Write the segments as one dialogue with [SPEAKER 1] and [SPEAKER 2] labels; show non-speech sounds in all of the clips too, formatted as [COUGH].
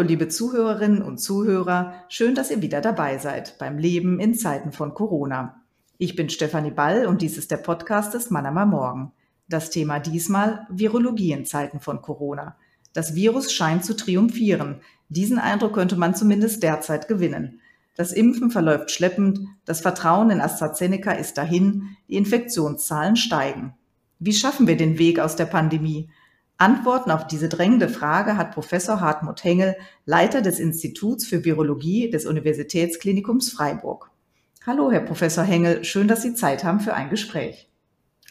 [SPEAKER 1] Hallo, liebe Zuhörerinnen und Zuhörer. Schön, dass ihr wieder dabei seid beim Leben in Zeiten von Corona. Ich bin Stefanie Ball und dies ist der Podcast des Manama Morgen. Das Thema diesmal Virologie in Zeiten von Corona. Das Virus scheint zu triumphieren. Diesen Eindruck könnte man zumindest derzeit gewinnen. Das Impfen verläuft schleppend, das Vertrauen in AstraZeneca ist dahin, die Infektionszahlen steigen. Wie schaffen wir den Weg aus der Pandemie? Antworten auf diese drängende Frage hat Professor Hartmut Hengel, Leiter des Instituts für Virologie des Universitätsklinikums Freiburg. Hallo, Herr Professor Hengel, schön, dass Sie Zeit haben für ein Gespräch.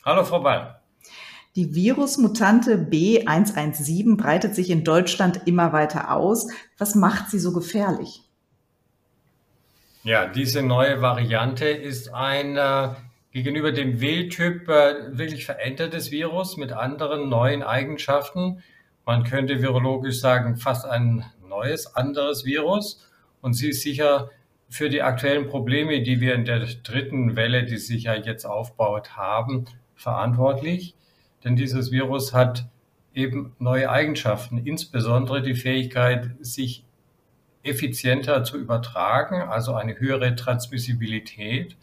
[SPEAKER 2] Hallo, Frau Ball.
[SPEAKER 1] Die Virusmutante B117 breitet sich in Deutschland immer weiter aus. Was macht sie so gefährlich?
[SPEAKER 2] Ja, diese neue Variante ist ein äh, gegenüber dem W-Typ äh, wirklich verändertes Virus mit anderen neuen Eigenschaften. Man könnte virologisch sagen, fast ein neues, anderes Virus. Und sie ist sicher für die aktuellen Probleme, die wir in der dritten Welle, die sich ja jetzt aufbaut, haben, verantwortlich. Denn dieses Virus hat eben neue Eigenschaften, insbesondere die Fähigkeit, sich effizienter zu übertragen, also eine höhere Transmissibilität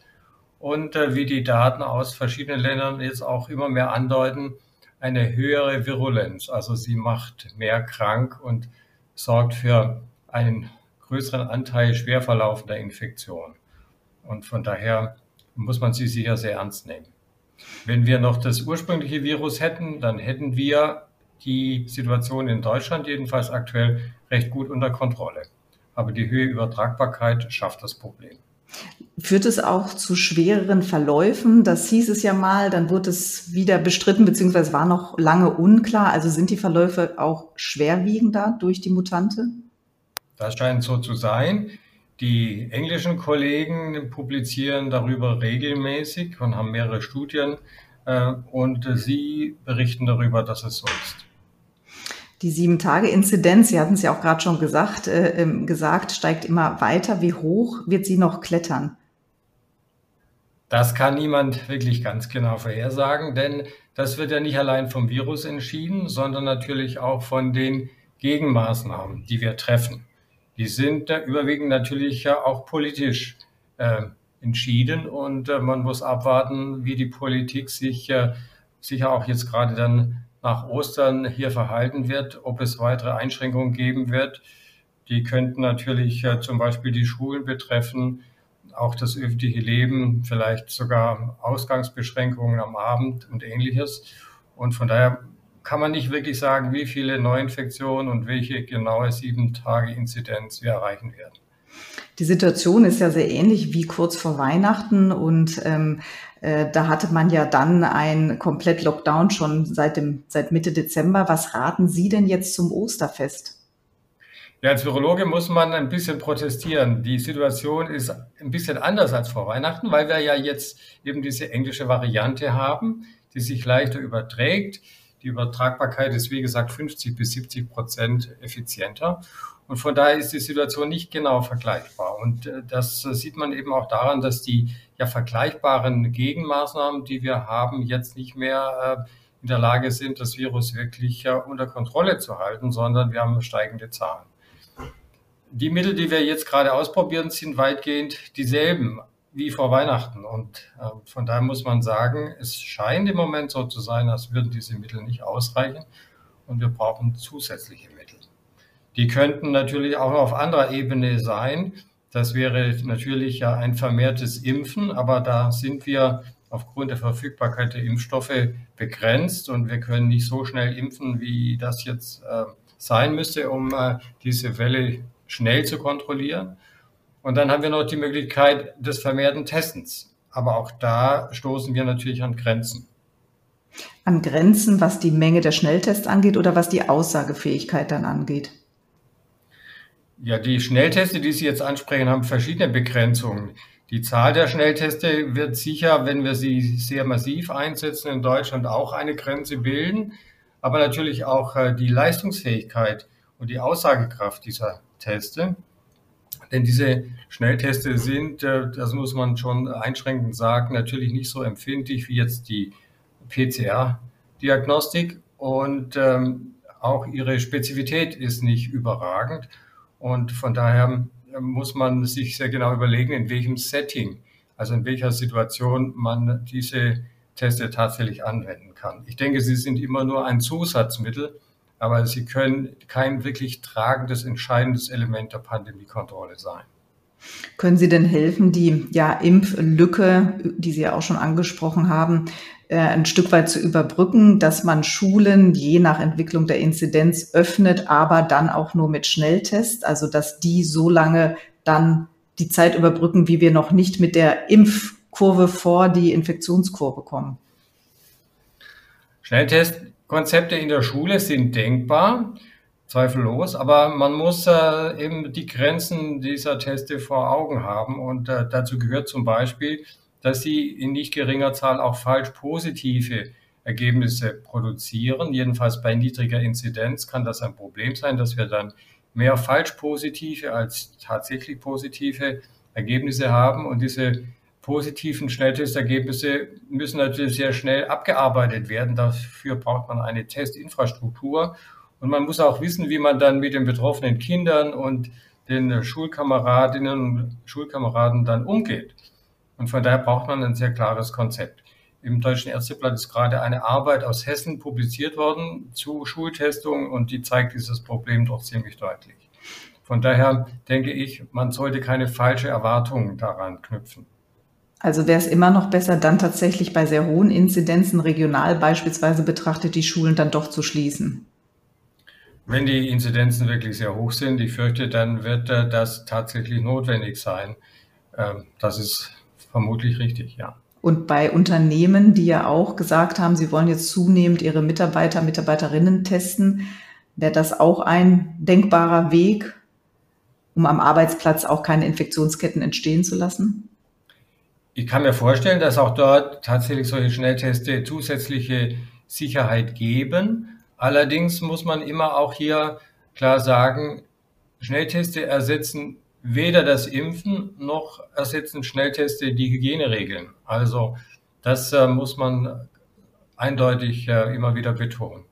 [SPEAKER 2] und äh, wie die Daten aus verschiedenen Ländern jetzt auch immer mehr andeuten, eine höhere Virulenz. Also sie macht mehr krank und sorgt für einen größeren Anteil schwer verlaufender Infektionen. Und von daher muss man sie sicher sehr ernst nehmen. Wenn wir noch das ursprüngliche Virus hätten, dann hätten wir die Situation in Deutschland jedenfalls aktuell recht gut unter Kontrolle. Aber die Höhe Übertragbarkeit schafft das Problem.
[SPEAKER 1] Führt es auch zu schwereren Verläufen? Das hieß es ja mal, dann wurde es wieder bestritten, beziehungsweise war noch lange unklar. Also sind die Verläufe auch schwerwiegender durch die Mutante?
[SPEAKER 2] Das scheint so zu sein. Die englischen Kollegen publizieren darüber regelmäßig und haben mehrere Studien äh, und sie berichten darüber, dass es so ist.
[SPEAKER 1] Die Sieben-Tage-Inzidenz, Sie hatten es ja auch gerade schon gesagt, äh, ähm, gesagt, steigt immer weiter. Wie hoch wird sie noch klettern?
[SPEAKER 2] Das kann niemand wirklich ganz genau vorhersagen, denn das wird ja nicht allein vom Virus entschieden, sondern natürlich auch von den Gegenmaßnahmen, die wir treffen. Die sind äh, überwiegend natürlich ja auch politisch äh, entschieden und äh, man muss abwarten, wie die Politik sich äh, sicher auch jetzt gerade dann nach Ostern hier verhalten wird, ob es weitere Einschränkungen geben wird. Die könnten natürlich äh, zum Beispiel die Schulen betreffen, auch das öffentliche Leben, vielleicht sogar Ausgangsbeschränkungen am Abend und ähnliches. Und von daher kann man nicht wirklich sagen, wie viele Neuinfektionen und welche genaue sieben Tage Inzidenz wir erreichen werden.
[SPEAKER 1] Die Situation ist ja sehr ähnlich wie kurz vor Weihnachten und ähm, äh, da hatte man ja dann ein komplett Lockdown schon seit dem seit Mitte Dezember. Was raten Sie denn jetzt zum Osterfest?
[SPEAKER 2] Ja, als Virologe muss man ein bisschen protestieren. Die Situation ist ein bisschen anders als vor Weihnachten, weil wir ja jetzt eben diese englische Variante haben, die sich leichter überträgt. Die Übertragbarkeit ist, wie gesagt, 50 bis 70 Prozent effizienter. Und von daher ist die Situation nicht genau vergleichbar. Und äh, das sieht man eben auch daran, dass die ja vergleichbaren Gegenmaßnahmen, die wir haben, jetzt nicht mehr äh, in der Lage sind, das Virus wirklich unter Kontrolle zu halten, sondern wir haben steigende Zahlen. Die Mittel, die wir jetzt gerade ausprobieren, sind weitgehend dieselben wie vor Weihnachten. Und äh, von daher muss man sagen, es scheint im Moment so zu sein, als würden diese Mittel nicht ausreichen und wir brauchen zusätzliche Mittel. Die könnten natürlich auch auf anderer Ebene sein. Das wäre natürlich ja ein vermehrtes Impfen, aber da sind wir aufgrund der Verfügbarkeit der Impfstoffe begrenzt und wir können nicht so schnell impfen, wie das jetzt äh, sein müsste, um äh, diese Welle schnell zu kontrollieren. Und dann haben wir noch die Möglichkeit des vermehrten Testens. Aber auch da stoßen wir natürlich an Grenzen.
[SPEAKER 1] An Grenzen, was die Menge der Schnelltests angeht oder was die Aussagefähigkeit dann angeht?
[SPEAKER 2] Ja, die Schnellteste, die Sie jetzt ansprechen, haben verschiedene Begrenzungen. Die Zahl der Schnellteste wird sicher, wenn wir sie sehr massiv einsetzen, in Deutschland auch eine Grenze bilden. Aber natürlich auch äh, die Leistungsfähigkeit und die Aussagekraft dieser Teste. Denn diese Schnellteste sind, äh, das muss man schon einschränkend sagen, natürlich nicht so empfindlich wie jetzt die PCR-Diagnostik und ähm, auch ihre Spezifität ist nicht überragend. Und von daher muss man sich sehr genau überlegen, in welchem Setting, also in welcher Situation man diese Teste tatsächlich anwenden kann. Ich denke, sie sind immer nur ein Zusatzmittel, aber sie können kein wirklich tragendes, entscheidendes Element der Pandemiekontrolle sein.
[SPEAKER 1] Können Sie denn helfen, die ja, Impflücke, die Sie ja auch schon angesprochen haben, äh, ein Stück weit zu überbrücken, dass man Schulen je nach Entwicklung der Inzidenz öffnet, aber dann auch nur mit Schnelltests, also dass die so lange dann die Zeit überbrücken, wie wir noch nicht mit der Impfkurve vor die Infektionskurve kommen?
[SPEAKER 2] Schnelltestkonzepte in der Schule sind denkbar, zweifellos, aber man muss äh, eben die Grenzen dieser Teste vor Augen haben und äh, dazu gehört zum Beispiel, dass sie in nicht geringer Zahl auch falsch positive Ergebnisse produzieren. Jedenfalls bei niedriger Inzidenz kann das ein Problem sein, dass wir dann mehr falsch positive als tatsächlich positive Ergebnisse haben. Und diese positiven Schnelltestergebnisse müssen natürlich sehr schnell abgearbeitet werden. Dafür braucht man eine Testinfrastruktur. Und man muss auch wissen, wie man dann mit den betroffenen Kindern und den Schulkameradinnen und Schulkameraden dann umgeht. Und von daher braucht man ein sehr klares Konzept. Im Deutschen Ärzteblatt ist gerade eine Arbeit aus Hessen publiziert worden zu Schultestung und die zeigt dieses Problem doch ziemlich deutlich. Von daher denke ich, man sollte keine falsche Erwartungen daran knüpfen.
[SPEAKER 1] Also wäre es immer noch besser, dann tatsächlich bei sehr hohen Inzidenzen regional beispielsweise betrachtet, die Schulen dann doch zu schließen.
[SPEAKER 2] Wenn die Inzidenzen wirklich sehr hoch sind, ich fürchte, dann wird das tatsächlich notwendig sein. Ähm, das ist Vermutlich richtig, ja.
[SPEAKER 1] Und bei Unternehmen, die ja auch gesagt haben, sie wollen jetzt zunehmend ihre Mitarbeiter, Mitarbeiterinnen testen, wäre das auch ein denkbarer Weg, um am Arbeitsplatz auch keine Infektionsketten entstehen zu lassen?
[SPEAKER 2] Ich kann mir vorstellen, dass auch dort tatsächlich solche Schnellteste zusätzliche Sicherheit geben. Allerdings muss man immer auch hier klar sagen, Schnellteste ersetzen weder das Impfen noch ersetzen Schnellteste die Hygieneregeln. Also das äh, muss man eindeutig äh, immer wieder betonen.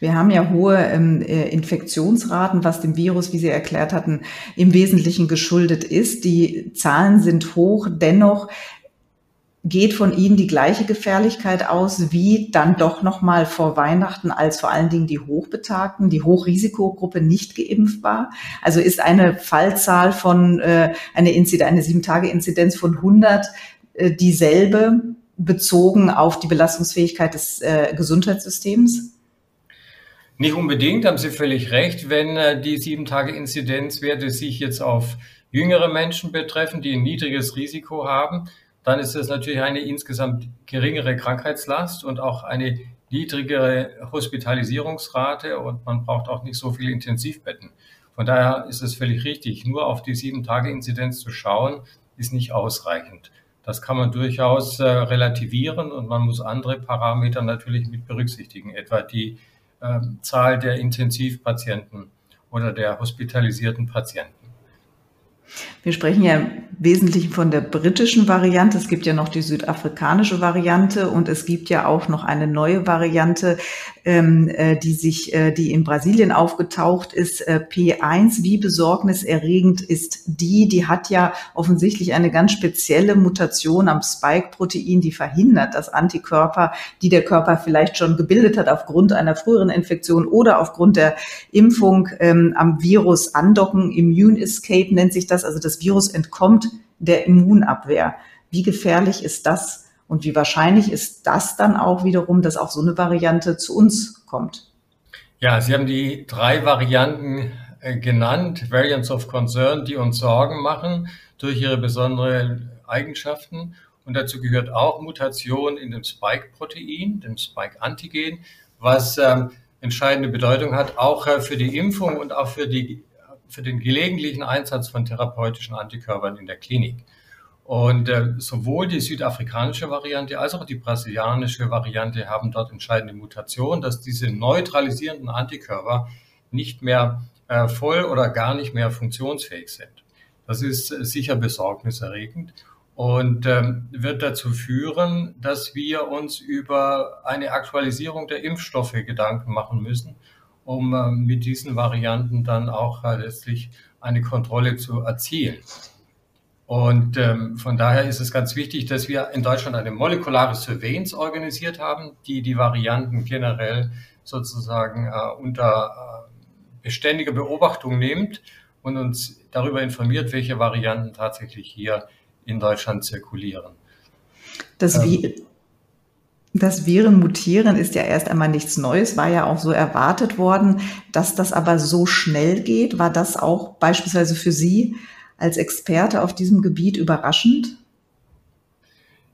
[SPEAKER 1] Wir haben ja hohe ähm, äh, Infektionsraten, was dem Virus, wie Sie erklärt hatten, im Wesentlichen geschuldet ist. Die Zahlen sind hoch. Dennoch geht von ihnen die gleiche Gefährlichkeit aus wie dann doch noch mal vor Weihnachten, als vor allen Dingen die Hochbetagten, die Hochrisikogruppe nicht geimpft war. Also ist eine Fallzahl von äh, eine Inzidenz, eine sieben Tage Inzidenz von 100 äh, dieselbe bezogen auf die Belastungsfähigkeit des äh, Gesundheitssystems?
[SPEAKER 2] Nicht unbedingt, haben Sie völlig recht. Wenn äh, die sieben Tage Inzidenzwerte sich jetzt auf jüngere Menschen betreffen, die ein niedriges Risiko haben, dann ist es natürlich eine insgesamt geringere Krankheitslast und auch eine niedrigere Hospitalisierungsrate und man braucht auch nicht so viele Intensivbetten. Von daher ist es völlig richtig, nur auf die sieben Tage Inzidenz zu schauen, ist nicht ausreichend. Das kann man durchaus äh, relativieren und man muss andere Parameter natürlich mit berücksichtigen, etwa die äh, Zahl der Intensivpatienten oder der hospitalisierten Patienten.
[SPEAKER 1] Wir sprechen ja im Wesentlichen von der britischen Variante. Es gibt ja noch die südafrikanische Variante und es gibt ja auch noch eine neue Variante, ähm, äh, die sich, äh, die in Brasilien aufgetaucht ist, äh, P1. Wie besorgniserregend ist die? Die hat ja offensichtlich eine ganz spezielle Mutation am Spike-Protein, die verhindert, dass Antikörper, die der Körper vielleicht schon gebildet hat aufgrund einer früheren Infektion oder aufgrund der Impfung ähm, am Virus andocken. Immune Escape nennt sich das. Also das Virus entkommt der Immunabwehr. Wie gefährlich ist das? Und wie wahrscheinlich ist das dann auch wiederum, dass auch so eine Variante zu uns kommt?
[SPEAKER 2] Ja, Sie haben die drei Varianten äh, genannt, Variants of Concern, die uns Sorgen machen durch ihre besonderen Eigenschaften. Und dazu gehört auch Mutation in dem Spike-Protein, dem Spike-Antigen, was ähm, entscheidende Bedeutung hat, auch äh, für die Impfung und auch für, die, für den gelegentlichen Einsatz von therapeutischen Antikörpern in der Klinik. Und äh, sowohl die südafrikanische Variante als auch die brasilianische Variante haben dort entscheidende Mutationen, dass diese neutralisierenden Antikörper nicht mehr äh, voll oder gar nicht mehr funktionsfähig sind. Das ist äh, sicher besorgniserregend und ähm, wird dazu führen, dass wir uns über eine Aktualisierung der Impfstoffe Gedanken machen müssen, um äh, mit diesen Varianten dann auch äh, letztlich eine Kontrolle zu erzielen. Und ähm, von daher ist es ganz wichtig, dass wir in Deutschland eine molekulare Surveillance organisiert haben, die die Varianten generell sozusagen äh, unter äh, beständiger Beobachtung nimmt und uns darüber informiert, welche Varianten tatsächlich hier in Deutschland zirkulieren.
[SPEAKER 1] Das, ähm, das Viren mutieren ist ja erst einmal nichts Neues, war ja auch so erwartet worden. Dass das aber so schnell geht, war das auch beispielsweise für Sie als Experte auf diesem Gebiet überraschend?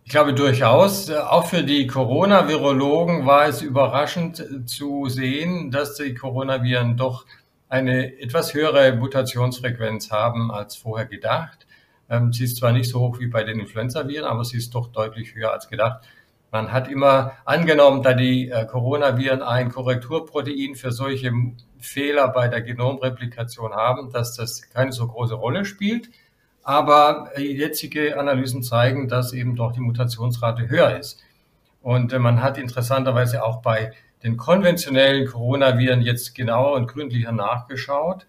[SPEAKER 2] Ich glaube durchaus. Auch für die Corona-Virologen war es überraschend zu sehen, dass die Coronaviren doch eine etwas höhere Mutationsfrequenz haben als vorher gedacht. Ähm, sie ist zwar nicht so hoch wie bei den Influenza-Viren, aber sie ist doch deutlich höher als gedacht. Man hat immer angenommen, da die äh, Coronaviren ein Korrekturprotein für solche Fehler bei der Genomreplikation haben, dass das keine so große Rolle spielt. Aber äh, jetzige Analysen zeigen, dass eben doch die Mutationsrate höher ist. Und äh, man hat interessanterweise auch bei den konventionellen Coronaviren jetzt genauer und gründlicher nachgeschaut.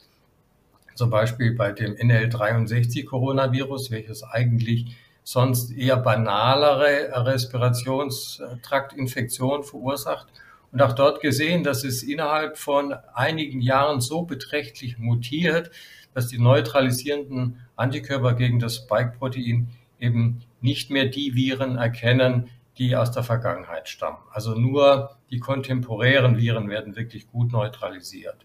[SPEAKER 2] Zum Beispiel bei dem NL63 Coronavirus, welches eigentlich sonst eher banalere Respirationstraktinfektionen verursacht. Und auch dort gesehen, dass es innerhalb von einigen Jahren so beträchtlich mutiert, dass die neutralisierenden Antikörper gegen das Spike-Protein eben nicht mehr die Viren erkennen, die aus der Vergangenheit stammen. Also nur die kontemporären Viren werden wirklich gut neutralisiert.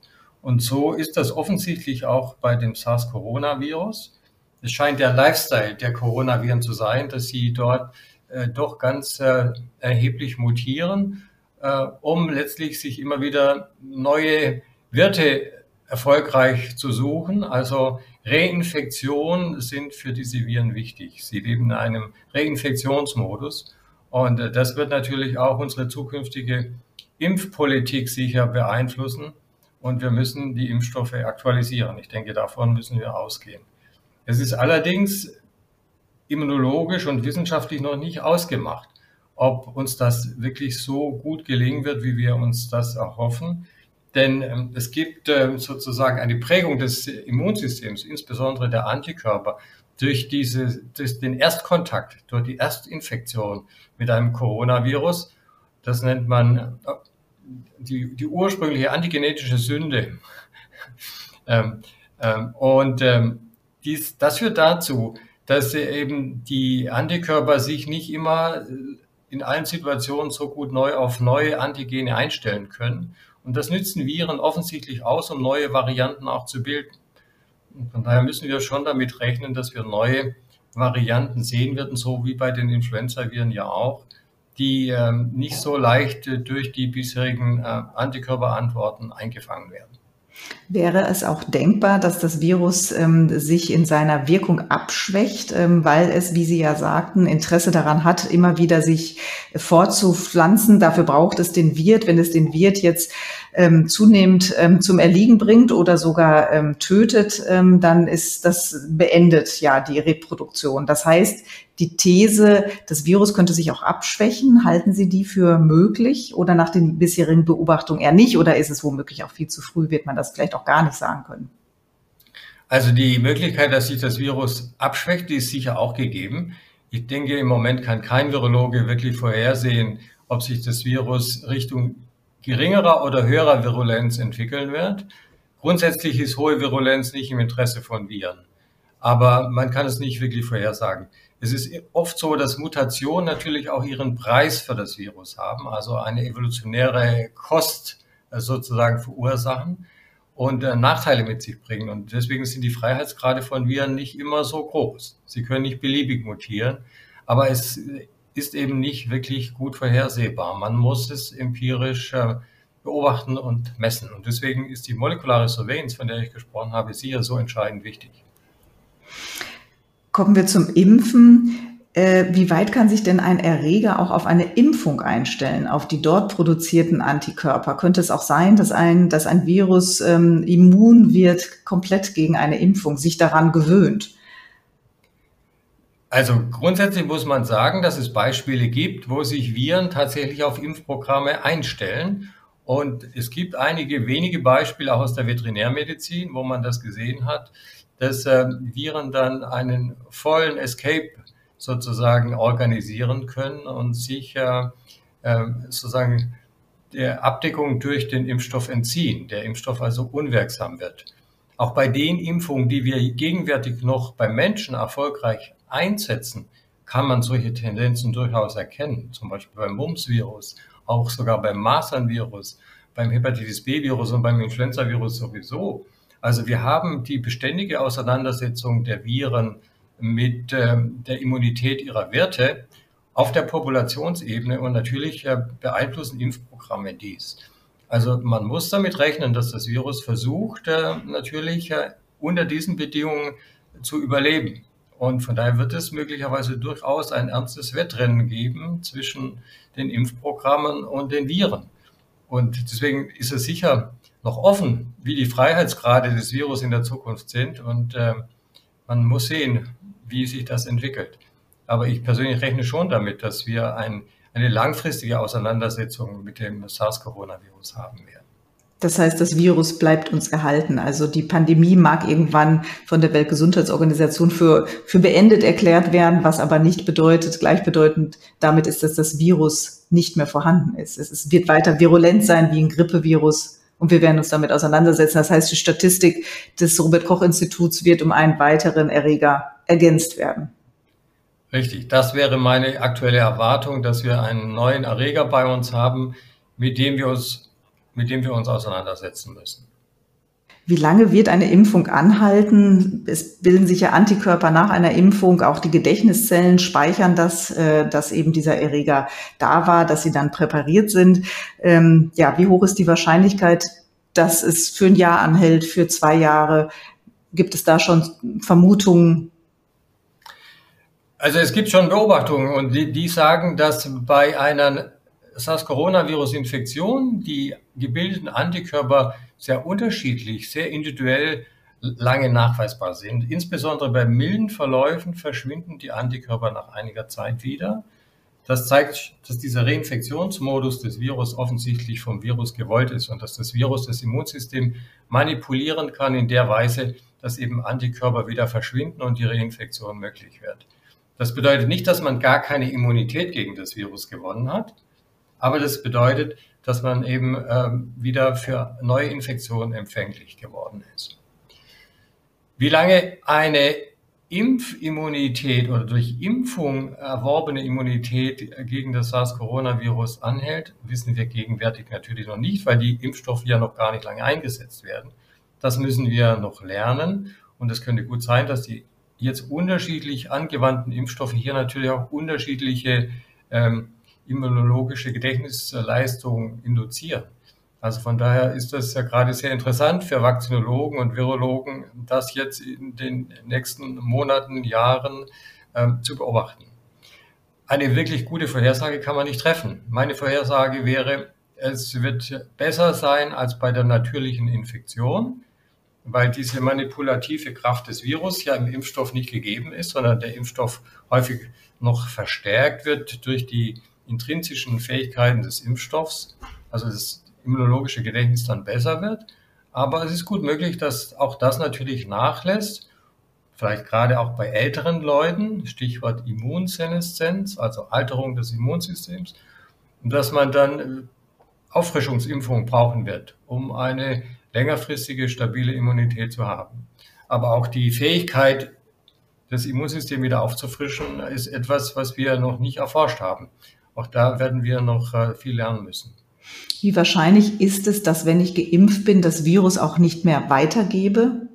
[SPEAKER 2] Und so ist das offensichtlich auch bei dem SARS-Coronavirus es scheint der Lifestyle der Coronaviren zu sein, dass sie dort äh, doch ganz äh, erheblich mutieren, äh, um letztlich sich immer wieder neue Wirte erfolgreich zu suchen. Also Reinfektionen sind für diese Viren wichtig. Sie leben in einem Reinfektionsmodus. Und äh, das wird natürlich auch unsere zukünftige Impfpolitik sicher beeinflussen. Und wir müssen die Impfstoffe aktualisieren. Ich denke, davon müssen wir ausgehen. Es ist allerdings immunologisch und wissenschaftlich noch nicht ausgemacht, ob uns das wirklich so gut gelingen wird, wie wir uns das erhoffen. Denn ähm, es gibt äh, sozusagen eine Prägung des Immunsystems, insbesondere der Antikörper, durch, diese, durch den Erstkontakt, durch die Erstinfektion mit einem Coronavirus. Das nennt man äh, die, die ursprüngliche antigenetische Sünde. [LAUGHS] ähm, ähm, und ähm, dies, das führt dazu, dass eben die Antikörper sich nicht immer äh, in allen Situationen so gut neu auf neue Antigene einstellen können. Und das nützen Viren offensichtlich aus, um neue Varianten auch zu bilden. Und von daher müssen wir schon damit rechnen, dass wir neue Varianten sehen werden, so wie bei den Influenza-Viren ja auch, die ähm, nicht so leicht äh, durch die bisherigen äh, Antikörperantworten eingefangen werden.
[SPEAKER 1] Wäre es auch denkbar, dass das Virus ähm, sich in seiner Wirkung abschwächt, ähm, weil es, wie Sie ja sagten, Interesse daran hat, immer wieder sich fortzupflanzen? Dafür braucht es den Wirt. Wenn es den Wirt jetzt ähm, zunehmend ähm, zum Erliegen bringt oder sogar ähm, tötet, ähm, dann ist das beendet ja die Reproduktion. Das heißt, die These, das Virus könnte sich auch abschwächen, halten Sie die für möglich oder nach den bisherigen Beobachtungen eher nicht? Oder ist es womöglich auch viel zu früh, wird man das vielleicht auch gar nicht sagen können?
[SPEAKER 2] Also die Möglichkeit, dass sich das Virus abschwächt, die ist sicher auch gegeben. Ich denke, im Moment kann kein Virologe wirklich vorhersehen, ob sich das Virus Richtung geringerer oder höherer Virulenz entwickeln wird. Grundsätzlich ist hohe Virulenz nicht im Interesse von Viren, aber man kann es nicht wirklich vorhersagen. Es ist oft so, dass Mutationen natürlich auch ihren Preis für das Virus haben, also eine evolutionäre Kost äh, sozusagen verursachen und äh, Nachteile mit sich bringen. Und deswegen sind die Freiheitsgrade von Viren nicht immer so groß. Sie können nicht beliebig mutieren, aber es ist eben nicht wirklich gut vorhersehbar. Man muss es empirisch äh, beobachten und messen. Und deswegen ist die molekulare Surveillance, von der ich gesprochen habe, sicher so entscheidend wichtig.
[SPEAKER 1] Kommen wir zum Impfen. Äh, wie weit kann sich denn ein Erreger auch auf eine Impfung einstellen, auf die dort produzierten Antikörper? Könnte es auch sein, dass ein, dass ein Virus ähm, immun wird, komplett gegen eine Impfung, sich daran gewöhnt?
[SPEAKER 2] Also grundsätzlich muss man sagen, dass es Beispiele gibt, wo sich Viren tatsächlich auf Impfprogramme einstellen. Und es gibt einige wenige Beispiele auch aus der Veterinärmedizin, wo man das gesehen hat, dass äh, Viren dann einen vollen Escape sozusagen organisieren können und sich äh, äh, sozusagen der Abdeckung durch den Impfstoff entziehen, der Impfstoff also unwirksam wird. Auch bei den Impfungen, die wir gegenwärtig noch beim Menschen erfolgreich einsetzen, kann man solche Tendenzen durchaus erkennen. Zum Beispiel beim Mumps-Virus, auch sogar beim Masern-Virus, beim Hepatitis B-Virus und beim Influenza-Virus sowieso. Also wir haben die beständige Auseinandersetzung der Viren mit äh, der Immunität ihrer Werte auf der Populationsebene und natürlich äh, beeinflussen Impfprogramme dies. Also man muss damit rechnen, dass das Virus versucht, äh, natürlich äh, unter diesen Bedingungen zu überleben. Und von daher wird es möglicherweise durchaus ein ernstes Wettrennen geben zwischen den Impfprogrammen und den Viren. Und deswegen ist es sicher noch offen, wie die Freiheitsgrade des Virus in der Zukunft sind. Und äh, man muss sehen, wie sich das entwickelt. Aber ich persönlich rechne schon damit, dass wir ein, eine langfristige Auseinandersetzung mit dem SARS-Coronavirus haben werden.
[SPEAKER 1] Das heißt, das Virus bleibt uns erhalten. Also die Pandemie mag irgendwann von der Weltgesundheitsorganisation für, für beendet erklärt werden, was aber nicht bedeutet, gleichbedeutend damit ist, dass das Virus nicht mehr vorhanden ist. Es wird weiter virulent sein wie ein Grippevirus und wir werden uns damit auseinandersetzen. Das heißt, die Statistik des Robert Koch Instituts wird um einen weiteren Erreger ergänzt werden.
[SPEAKER 2] Richtig, das wäre meine aktuelle Erwartung, dass wir einen neuen Erreger bei uns haben, mit dem wir uns mit dem wir uns auseinandersetzen müssen.
[SPEAKER 1] Wie lange wird eine Impfung anhalten? Es bilden sich ja Antikörper nach einer Impfung. Auch die Gedächtniszellen speichern das, äh, dass eben dieser Erreger da war, dass sie dann präpariert sind. Ähm, ja, wie hoch ist die Wahrscheinlichkeit, dass es für ein Jahr anhält, für zwei Jahre? Gibt es da schon Vermutungen?
[SPEAKER 2] Also es gibt schon Beobachtungen und die, die sagen, dass bei einer SARS-Coronavirus-Infektion die gebildeten Antikörper sehr unterschiedlich, sehr individuell lange nachweisbar sind. Insbesondere bei milden Verläufen verschwinden die Antikörper nach einiger Zeit wieder. Das zeigt, dass dieser Reinfektionsmodus des Virus offensichtlich vom Virus gewollt ist und dass das Virus das Immunsystem manipulieren kann in der Weise, dass eben Antikörper wieder verschwinden und die Reinfektion möglich wird. Das bedeutet nicht, dass man gar keine Immunität gegen das Virus gewonnen hat, aber das bedeutet, dass man eben ähm, wieder für neue Infektionen empfänglich geworden ist. Wie lange eine Impfimmunität oder durch Impfung erworbene Immunität gegen das SARS-Coronavirus anhält, wissen wir gegenwärtig natürlich noch nicht, weil die Impfstoffe ja noch gar nicht lange eingesetzt werden. Das müssen wir noch lernen und es könnte gut sein, dass die jetzt unterschiedlich angewandten Impfstoffe hier natürlich auch unterschiedliche ähm, immunologische Gedächtnisleistung induzieren. Also von daher ist das ja gerade sehr interessant für Vakzinologen und Virologen, das jetzt in den nächsten Monaten, Jahren ähm, zu beobachten. Eine wirklich gute Vorhersage kann man nicht treffen. Meine Vorhersage wäre, es wird besser sein als bei der natürlichen Infektion, weil diese manipulative Kraft des Virus ja im Impfstoff nicht gegeben ist, sondern der Impfstoff häufig noch verstärkt wird durch die intrinsischen Fähigkeiten des Impfstoffs, also das immunologische Gedächtnis dann besser wird. Aber es ist gut möglich, dass auch das natürlich nachlässt, vielleicht gerade auch bei älteren Leuten, Stichwort Immunseneszenz, also Alterung des Immunsystems, und dass man dann äh, Auffrischungsimpfung brauchen wird, um eine längerfristige, stabile Immunität zu haben. Aber auch die Fähigkeit, das Immunsystem wieder aufzufrischen, ist etwas, was wir noch nicht erforscht haben. Auch da werden wir noch äh, viel lernen müssen.
[SPEAKER 1] Wie wahrscheinlich ist es, dass wenn ich geimpft bin, das Virus auch nicht mehr weitergebe?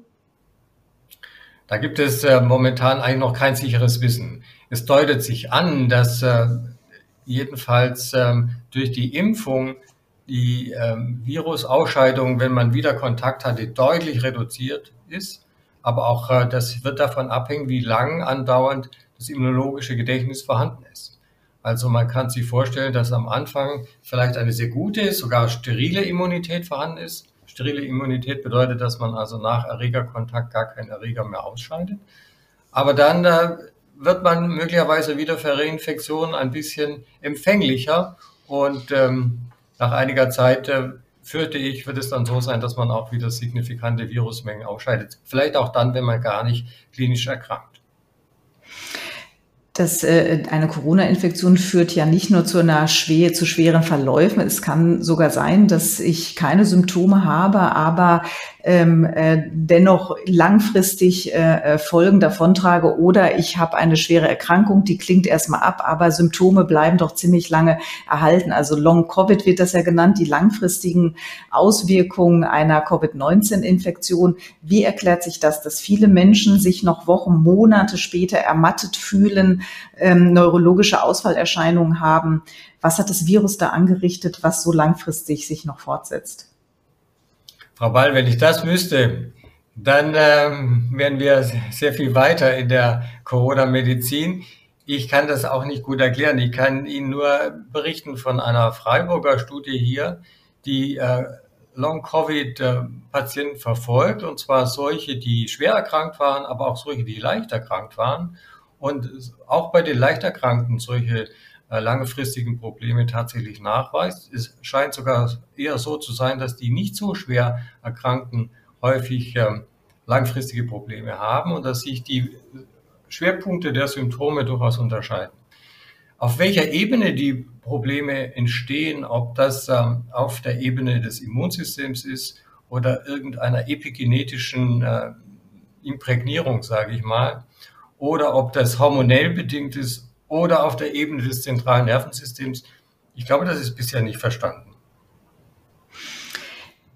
[SPEAKER 2] Da gibt es äh, momentan eigentlich noch kein sicheres Wissen. Es deutet sich an, dass äh, jedenfalls ähm, durch die Impfung die ähm, Virusausscheidung, wenn man wieder Kontakt hatte, deutlich reduziert ist. Aber auch das wird davon abhängen, wie lang andauernd das immunologische Gedächtnis vorhanden ist. Also man kann sich vorstellen, dass am Anfang vielleicht eine sehr gute, sogar sterile Immunität vorhanden ist. Sterile Immunität bedeutet, dass man also nach Erregerkontakt gar keinen Erreger mehr ausscheidet. Aber dann äh, wird man möglicherweise wieder für Reinfektionen ein bisschen empfänglicher und ähm, nach einiger Zeit äh, fürchte ich, wird es dann so sein, dass man auch wieder signifikante Virusmengen ausscheidet. Vielleicht auch dann, wenn man gar nicht klinisch erkrankt
[SPEAKER 1] dass äh, eine Corona-Infektion führt ja nicht nur zu einer schwer, zu schweren Verläufen. Es kann sogar sein, dass ich keine Symptome habe, aber ähm, äh, dennoch langfristig äh, äh, Folgen davontrage oder ich habe eine schwere Erkrankung, die klingt erstmal ab, aber Symptome bleiben doch ziemlich lange erhalten. Also Long Covid wird das ja genannt, die langfristigen Auswirkungen einer Covid-19-Infektion. Wie erklärt sich das, dass viele Menschen sich noch Wochen, Monate später ermattet fühlen, ähm, neurologische Ausfallerscheinungen haben? Was hat das Virus da angerichtet, was so langfristig sich noch fortsetzt?
[SPEAKER 2] Frau Ball, wenn ich das wüsste, dann ähm, wären wir sehr viel weiter in der Corona-Medizin. Ich kann das auch nicht gut erklären. Ich kann Ihnen nur berichten von einer Freiburger Studie hier, die äh, Long-Covid-Patienten verfolgt, und zwar solche, die schwer erkrankt waren, aber auch solche, die leicht erkrankt waren. Und auch bei den leicht Erkrankten solche äh, langfristigen Probleme tatsächlich nachweist. Es scheint sogar eher so zu sein, dass die nicht so schwer Erkrankten häufig ähm, langfristige Probleme haben und dass sich die Schwerpunkte der Symptome durchaus unterscheiden. Auf welcher Ebene die Probleme entstehen, ob das ähm, auf der Ebene des Immunsystems ist oder irgendeiner epigenetischen äh, Imprägnierung, sage ich mal, oder ob das hormonell bedingt ist oder auf der Ebene des zentralen Nervensystems. Ich glaube, das ist bisher nicht verstanden.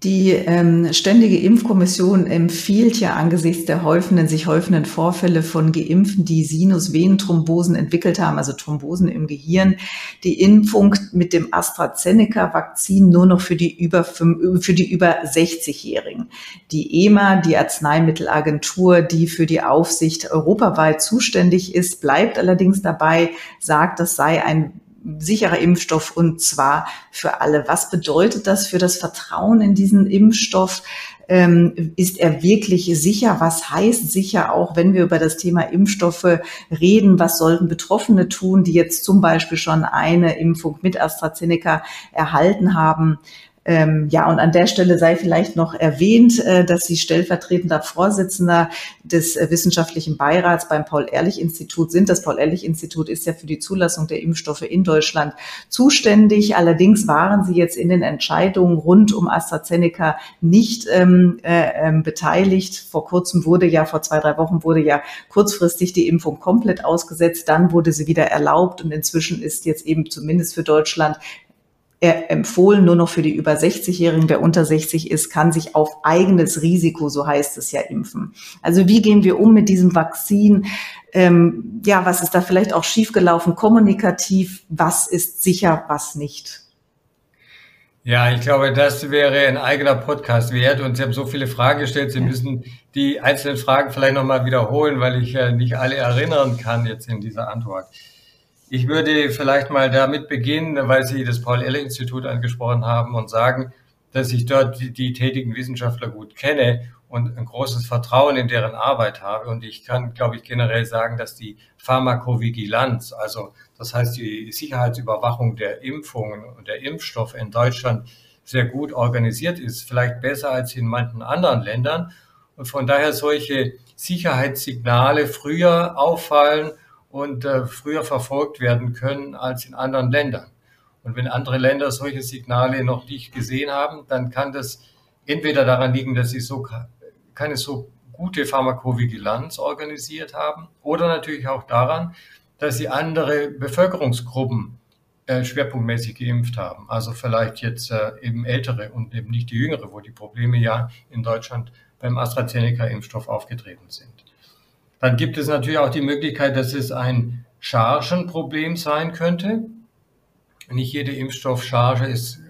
[SPEAKER 1] Die ähm, Ständige Impfkommission empfiehlt ja angesichts der häufenden, sich häufenden Vorfälle von Geimpften, die Sinusvenenthrombosen entwickelt haben, also Thrombosen im Gehirn, die Impfung mit dem AstraZeneca-Vakzin nur noch für die über, für die über 60-Jährigen. Die EMA, die Arzneimittelagentur, die für die Aufsicht europaweit zuständig ist, bleibt allerdings dabei, sagt, das sei ein sicherer Impfstoff und zwar für alle. Was bedeutet das für das Vertrauen in diesen Impfstoff? Ähm, ist er wirklich sicher? Was heißt sicher auch, wenn wir über das Thema Impfstoffe reden? Was sollten Betroffene tun, die jetzt zum Beispiel schon eine Impfung mit AstraZeneca erhalten haben? Ähm, ja, und an der Stelle sei vielleicht noch erwähnt, äh, dass Sie stellvertretender Vorsitzender des äh, wissenschaftlichen Beirats beim Paul-Ehrlich-Institut sind. Das Paul-Ehrlich-Institut ist ja für die Zulassung der Impfstoffe in Deutschland zuständig. Allerdings waren Sie jetzt in den Entscheidungen rund um AstraZeneca nicht ähm, äh, ähm, beteiligt. Vor kurzem wurde ja, vor zwei, drei Wochen wurde ja kurzfristig die Impfung komplett ausgesetzt. Dann wurde sie wieder erlaubt und inzwischen ist jetzt eben zumindest für Deutschland empfohlen nur noch für die über 60-Jährigen. Wer unter 60 ist, kann sich auf eigenes Risiko, so heißt es ja, impfen. Also wie gehen wir um mit diesem Vakzin? Ähm, ja, was ist da vielleicht auch schiefgelaufen kommunikativ? Was ist sicher, was nicht?
[SPEAKER 2] Ja, ich glaube, das wäre ein eigener Podcast wert. Und Sie haben so viele Fragen gestellt. Sie müssen die einzelnen Fragen vielleicht nochmal wiederholen, weil ich äh, nicht alle erinnern kann jetzt in dieser Antwort. Ich würde vielleicht mal damit beginnen, weil Sie das Paul-Ehrlich-Institut angesprochen haben und sagen, dass ich dort die, die, tätigen Wissenschaftler gut kenne und ein großes Vertrauen in deren Arbeit habe. Und ich kann, glaube ich, generell sagen, dass die Pharmakovigilanz, also das heißt die Sicherheitsüberwachung der Impfungen und der Impfstoffe in Deutschland sehr gut organisiert ist, vielleicht besser als in manchen anderen Ländern. Und von daher solche Sicherheitssignale früher auffallen und äh, früher verfolgt werden können als in anderen Ländern. Und wenn andere Länder solche Signale noch nicht gesehen haben, dann kann das entweder daran liegen, dass sie so keine so gute Pharmakovigilanz organisiert haben oder natürlich auch daran, dass sie andere Bevölkerungsgruppen äh, schwerpunktmäßig geimpft haben. Also vielleicht jetzt äh, eben ältere und eben nicht die jüngere, wo die Probleme ja in Deutschland beim AstraZeneca-Impfstoff aufgetreten sind. Dann gibt es natürlich auch die Möglichkeit, dass es ein Chargenproblem sein könnte. Nicht jede Impfstoffcharge ist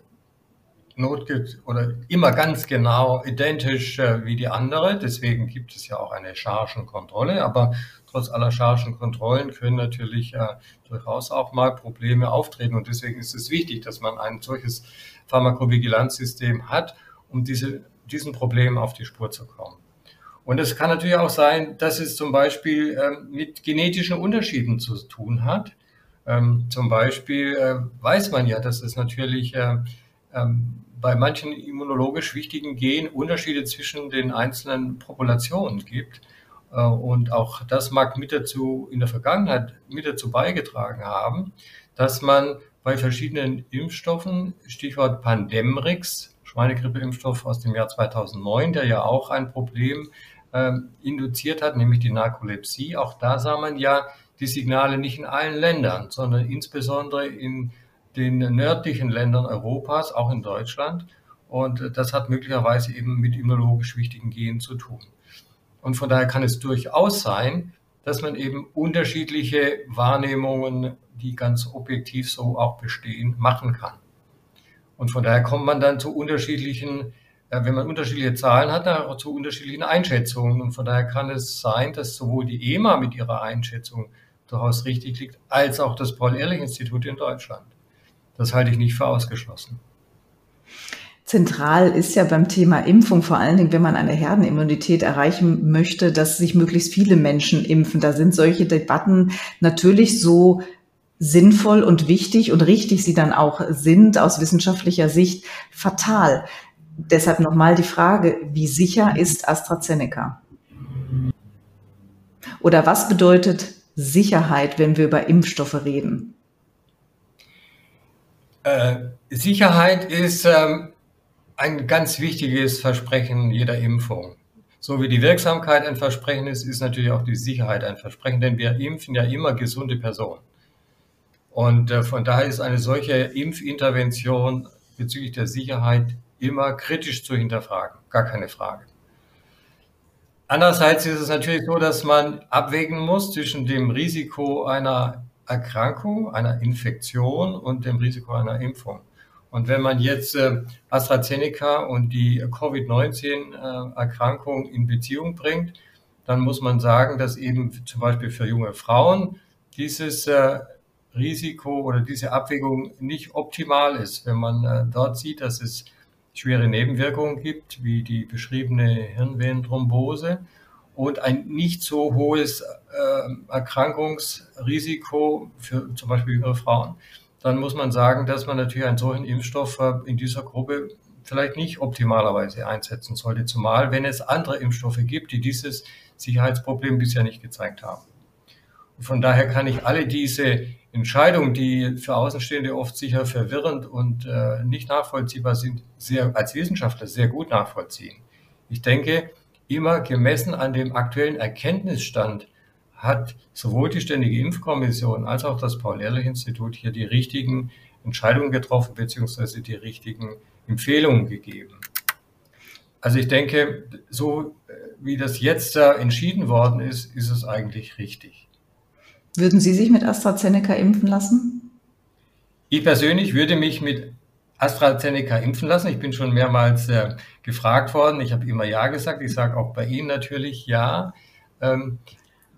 [SPEAKER 2] notge oder immer ganz genau identisch äh, wie die andere. Deswegen gibt es ja auch eine Chargenkontrolle. Aber trotz aller Chargenkontrollen können natürlich äh, durchaus auch mal Probleme auftreten. Und deswegen ist es wichtig, dass man ein solches Pharmakovigilanzsystem hat, um diese, diesen Problemen auf die Spur zu kommen. Und es kann natürlich auch sein, dass es zum Beispiel ähm, mit genetischen Unterschieden zu tun hat. Ähm, zum Beispiel äh, weiß man ja, dass es natürlich äh, ähm, bei manchen immunologisch wichtigen Genen Unterschiede zwischen den einzelnen Populationen gibt. Äh, und auch das mag mit dazu in der Vergangenheit mit dazu beigetragen haben, dass man bei verschiedenen Impfstoffen, Stichwort Pandemrix, Schweinegrippeimpfstoff aus dem Jahr 2009, der ja auch ein Problem induziert hat, nämlich die Narkolepsie. Auch da sah man ja die Signale nicht in allen Ländern, sondern insbesondere in den nördlichen Ländern Europas, auch in Deutschland. Und das hat möglicherweise eben mit immunologisch wichtigen Genen zu tun. Und von daher kann es durchaus sein, dass man eben unterschiedliche Wahrnehmungen, die ganz objektiv so auch bestehen, machen kann. Und von daher kommt man dann zu unterschiedlichen, äh, wenn man unterschiedliche Zahlen hat, dann auch zu unterschiedlichen Einschätzungen. Und von daher kann es sein, dass sowohl die EMA mit ihrer Einschätzung durchaus richtig liegt, als auch das Paul-Ehrlich-Institut in Deutschland. Das halte ich nicht für ausgeschlossen.
[SPEAKER 1] Zentral ist ja beim Thema Impfung vor allen Dingen, wenn man eine Herdenimmunität erreichen möchte, dass sich möglichst viele Menschen impfen. Da sind solche Debatten natürlich so sinnvoll und wichtig und richtig sie dann auch sind aus wissenschaftlicher Sicht fatal. Deshalb nochmal die Frage, wie sicher ist AstraZeneca? Oder was bedeutet Sicherheit, wenn wir über Impfstoffe reden?
[SPEAKER 2] Äh, Sicherheit ist ähm, ein ganz wichtiges Versprechen jeder Impfung. So wie die Wirksamkeit ein Versprechen ist, ist natürlich auch die Sicherheit ein Versprechen, denn wir impfen ja immer gesunde Personen. Und äh, von daher ist eine solche Impfintervention bezüglich der Sicherheit immer kritisch zu hinterfragen, gar keine Frage. Andererseits ist es natürlich so, dass man abwägen muss zwischen dem Risiko einer Erkrankung, einer Infektion und dem Risiko einer Impfung. Und wenn man jetzt äh, AstraZeneca und die Covid-19-Erkrankung in Beziehung bringt, dann muss man sagen, dass eben zum Beispiel für junge Frauen dieses äh, Risiko oder diese Abwägung nicht optimal ist. Wenn man äh, dort sieht, dass es schwere Nebenwirkungen gibt, wie die beschriebene Hirnvenenthrombose und ein nicht so hohes Erkrankungsrisiko für zum Beispiel jüngere Frauen dann muss man sagen, dass man natürlich einen solchen Impfstoff äh, in dieser Gruppe vielleicht nicht optimalerweise einsetzen sollte, zumal wenn es andere Impfstoffe gibt, die dieses Sicherheitsproblem bisher nicht gezeigt haben. Und von daher kann ich alle diese Entscheidungen, die für Außenstehende oft sicher verwirrend und äh, nicht nachvollziehbar sind, sehr, als Wissenschaftler sehr gut nachvollziehen. Ich denke, immer gemessen an dem aktuellen Erkenntnisstand hat sowohl die Ständige Impfkommission als auch das Paul-Ehrlich-Institut hier die richtigen Entscheidungen getroffen beziehungsweise die richtigen Empfehlungen gegeben. Also ich denke, so äh, wie das jetzt da entschieden worden ist, ist es eigentlich richtig.
[SPEAKER 1] Würden Sie sich mit AstraZeneca impfen lassen?
[SPEAKER 2] Ich persönlich würde mich mit AstraZeneca impfen lassen. Ich bin schon mehrmals äh, gefragt worden. Ich habe immer Ja gesagt. Ich sage auch bei Ihnen natürlich Ja. Ähm,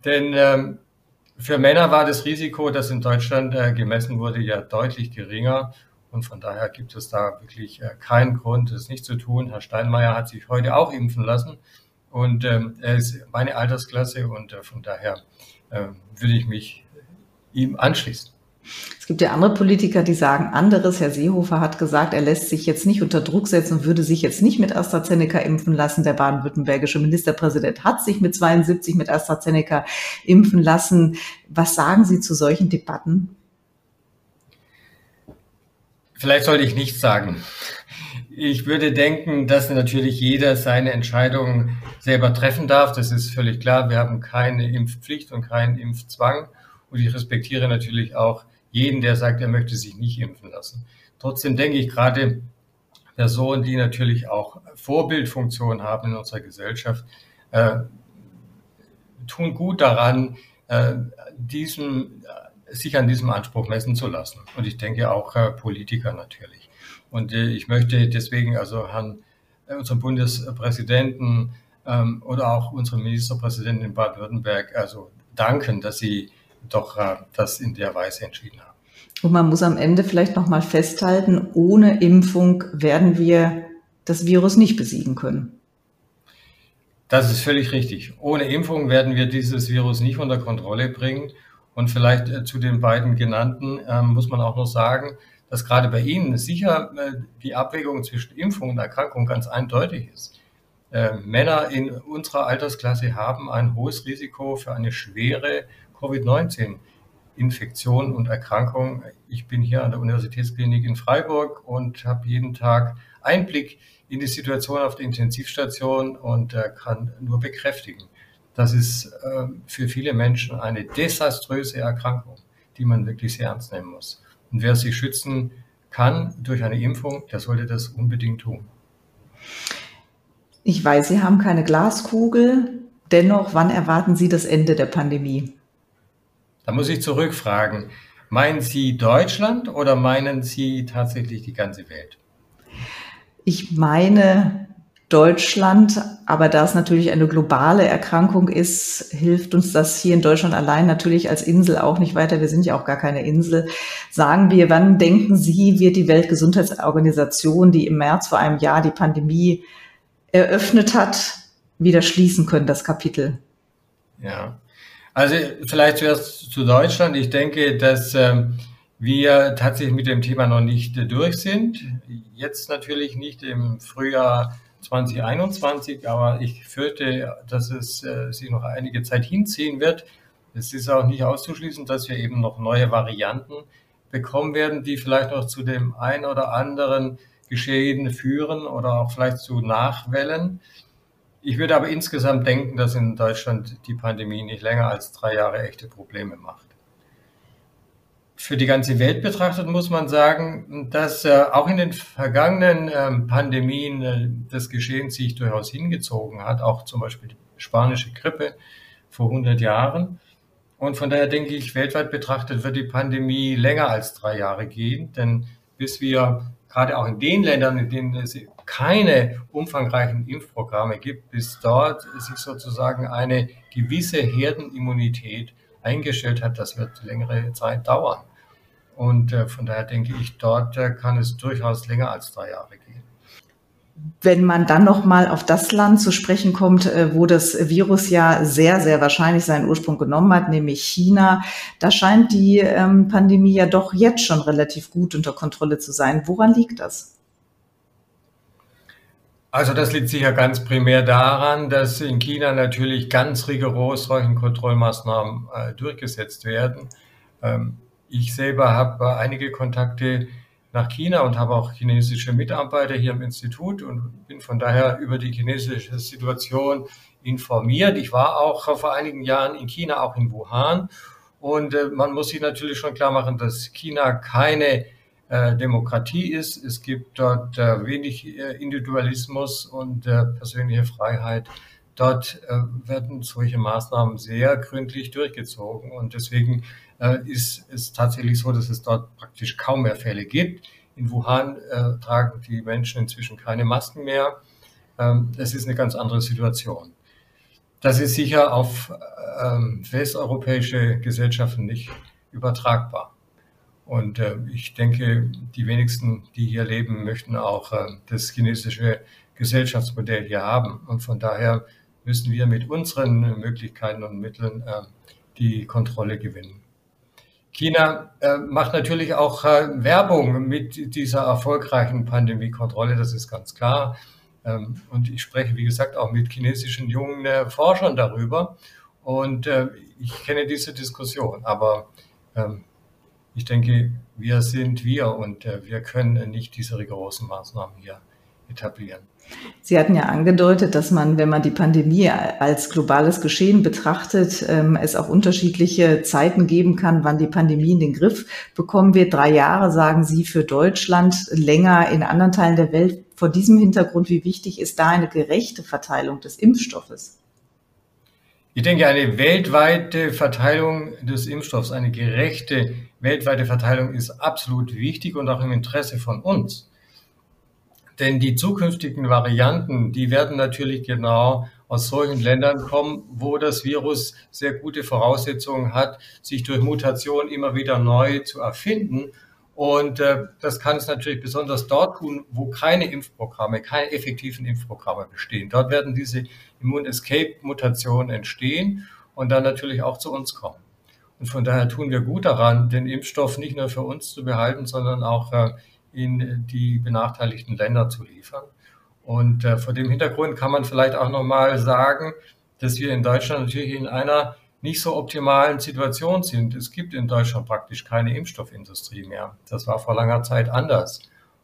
[SPEAKER 2] denn ähm, für Männer war das Risiko, das in Deutschland äh, gemessen wurde, ja deutlich geringer. Und von daher gibt es da wirklich äh, keinen Grund, es nicht zu tun. Herr Steinmeier hat sich heute auch impfen lassen. Und ähm, er ist meine Altersklasse und äh, von daher würde ich mich ihm anschließen.
[SPEAKER 1] Es gibt ja andere Politiker, die sagen anderes. Herr Seehofer hat gesagt, er lässt sich jetzt nicht unter Druck setzen und würde sich jetzt nicht mit AstraZeneca impfen lassen. Der baden-württembergische Ministerpräsident hat sich mit 72 mit AstraZeneca impfen lassen. Was sagen Sie zu solchen Debatten?
[SPEAKER 2] Vielleicht sollte ich nichts sagen. Ich würde denken, dass natürlich jeder seine Entscheidung selber treffen darf. Das ist völlig klar. Wir haben keine Impfpflicht und keinen Impfzwang. Und ich respektiere natürlich auch jeden, der sagt, er möchte sich nicht impfen lassen. Trotzdem denke ich gerade Personen, die natürlich auch Vorbildfunktion haben in unserer Gesellschaft, äh, tun gut daran, äh, diesem, sich an diesem Anspruch messen zu lassen. Und ich denke auch äh, Politiker natürlich. Und äh, ich möchte deswegen also Herrn, äh, unserem Bundespräsidenten ähm, oder auch unserem Ministerpräsidenten in Baden-Württemberg also danken, dass sie doch äh, das in der Weise entschieden haben.
[SPEAKER 1] Und man muss am Ende vielleicht nochmal festhalten, ohne Impfung werden wir das Virus nicht besiegen können.
[SPEAKER 2] Das ist völlig richtig. Ohne Impfung werden wir dieses Virus nicht unter Kontrolle bringen. Und vielleicht äh, zu den beiden genannten äh, muss man auch noch sagen, dass gerade bei Ihnen sicher äh, die Abwägung zwischen Impfung und Erkrankung ganz eindeutig ist. Äh, Männer in unserer Altersklasse haben ein hohes Risiko für eine schwere Covid-19-Infektion und Erkrankung. Ich bin hier an der Universitätsklinik in Freiburg und habe jeden Tag Einblick in die Situation auf der Intensivstation und äh, kann nur bekräftigen, das ist äh, für viele Menschen eine desaströse Erkrankung, die man wirklich sehr ernst nehmen muss. Und wer sich schützen kann durch eine Impfung, der sollte das unbedingt tun.
[SPEAKER 1] Ich weiß, Sie haben keine Glaskugel. Dennoch, wann erwarten Sie das Ende der Pandemie?
[SPEAKER 2] Da muss ich zurückfragen. Meinen Sie Deutschland oder meinen Sie tatsächlich die ganze Welt?
[SPEAKER 1] Ich meine Deutschland, aber da es natürlich eine globale Erkrankung ist, hilft uns das hier in Deutschland allein natürlich als Insel auch nicht weiter. Wir sind ja auch gar keine Insel. Sagen wir, wann denken Sie, wird die Weltgesundheitsorganisation, die im März vor einem Jahr die Pandemie eröffnet hat, wieder schließen können, das Kapitel?
[SPEAKER 2] Ja, also vielleicht zuerst zu Deutschland. Ich denke, dass ähm, wir tatsächlich mit dem Thema noch nicht durch sind. Jetzt natürlich nicht im Frühjahr 2021, aber ich fürchte, dass es äh, sich noch einige Zeit hinziehen wird. Es ist auch nicht auszuschließen, dass wir eben noch neue Varianten bekommen werden, die vielleicht noch zu dem ein oder anderen Geschehen führen oder auch vielleicht zu Nachwellen. Ich würde aber insgesamt denken, dass in Deutschland die Pandemie nicht länger als drei Jahre echte Probleme macht für die ganze Welt betrachtet muss man sagen, dass äh, auch in den vergangenen ähm, Pandemien äh, das Geschehen sich durchaus hingezogen hat, auch zum Beispiel die spanische Grippe vor 100 Jahren. Und von daher denke ich, weltweit betrachtet wird die Pandemie länger als drei Jahre gehen, denn bis wir gerade auch in den Ländern, in denen es keine umfangreichen Impfprogramme gibt, bis dort sich sozusagen eine gewisse Herdenimmunität eingestellt hat, das wird längere Zeit dauern. Und äh, von daher denke ich, dort äh, kann es durchaus länger als drei Jahre gehen.
[SPEAKER 1] Wenn man dann noch mal auf das Land zu sprechen kommt, äh, wo das Virus ja sehr, sehr wahrscheinlich seinen Ursprung genommen hat, nämlich China, da scheint die ähm, Pandemie ja doch jetzt schon relativ gut unter Kontrolle zu sein. Woran liegt das?
[SPEAKER 2] Also das liegt sicher ganz primär daran, dass in China natürlich ganz rigoros solchen Kontrollmaßnahmen durchgesetzt werden. Ich selber habe einige Kontakte nach China und habe auch chinesische Mitarbeiter hier im Institut und bin von daher über die chinesische Situation informiert. Ich war auch vor einigen Jahren in China, auch in Wuhan. Und äh, man muss sich natürlich schon klar machen, dass China keine äh, Demokratie ist. Es gibt dort äh, wenig äh, Individualismus und äh, persönliche Freiheit. Dort äh, werden solche Maßnahmen sehr gründlich durchgezogen. Und deswegen äh, ist es tatsächlich so, dass es dort praktisch kaum mehr Fälle gibt. In Wuhan äh, tragen die Menschen inzwischen keine Masken mehr. Ähm, das ist eine ganz andere Situation. Das ist sicher auf ähm, westeuropäische Gesellschaften nicht übertragbar. Und äh, ich denke, die wenigsten, die hier leben, möchten auch äh, das chinesische Gesellschaftsmodell hier haben. Und von daher müssen wir mit unseren Möglichkeiten und Mitteln äh, die Kontrolle gewinnen. China äh, macht natürlich auch äh, Werbung mit dieser erfolgreichen Pandemiekontrolle, das ist ganz klar. Ähm, und ich spreche, wie gesagt, auch mit chinesischen jungen äh, Forschern darüber. Und äh, ich kenne diese Diskussion, aber ähm, ich denke, wir sind wir und äh, wir können nicht diese rigorosen Maßnahmen hier etablieren.
[SPEAKER 1] Sie hatten ja angedeutet, dass man, wenn man die Pandemie als globales Geschehen betrachtet, ähm, es auch unterschiedliche Zeiten geben kann, wann die Pandemie in den Griff bekommen wird. Drei Jahre, sagen Sie, für Deutschland, länger in anderen Teilen der Welt. Vor diesem Hintergrund, wie wichtig ist da eine gerechte Verteilung des Impfstoffes?
[SPEAKER 2] Ich denke, eine weltweite Verteilung des Impfstoffs, eine gerechte weltweite Verteilung ist absolut wichtig und auch im Interesse von uns. Denn die zukünftigen Varianten, die werden natürlich genau aus solchen Ländern kommen, wo das Virus sehr gute Voraussetzungen hat, sich durch Mutation immer wieder neu zu erfinden. Und äh, das kann es natürlich besonders dort tun, wo keine Impfprogramme, keine effektiven Impfprogramme bestehen. Dort werden diese Immun-Escape-Mutationen entstehen und dann natürlich auch zu uns kommen. Und von daher tun wir gut daran, den Impfstoff nicht nur für uns zu behalten, sondern auch äh, in die benachteiligten Länder zu liefern. Und äh, vor dem Hintergrund kann man vielleicht auch nochmal sagen, dass wir in Deutschland natürlich in einer nicht so optimalen Situation sind. Es gibt in Deutschland praktisch keine Impfstoffindustrie mehr. Das war vor langer Zeit anders.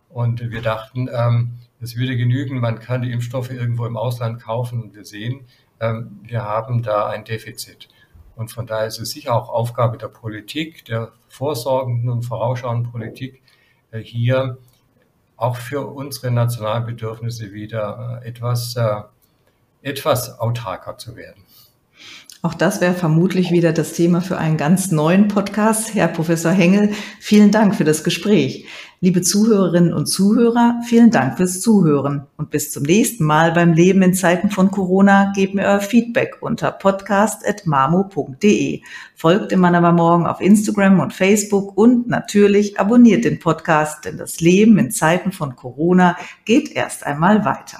[SPEAKER 2] Und wir dachten, ähm, es würde genügen, man kann die Impfstoffe irgendwo im Ausland kaufen und wir sehen, ähm, wir haben da ein Defizit. Und von daher ist es sicher auch Aufgabe der Politik, der vorsorgenden und vorausschauenden Politik, hier auch für unsere nationalen Bedürfnisse wieder äh, etwas, äh, etwas autarker zu werden.
[SPEAKER 1] Auch das wäre vermutlich wieder das Thema für einen ganz neuen Podcast. Herr Professor Hengel, vielen Dank für das Gespräch. Liebe Zuhörerinnen und Zuhörer, vielen Dank fürs Zuhören. Und bis zum nächsten Mal beim Leben in Zeiten von Corona gebt mir euer Feedback unter podcast.mamo.de. Folgt dem Mann aber morgen auf Instagram und Facebook und natürlich abonniert den Podcast, denn das Leben in Zeiten von Corona geht erst einmal weiter.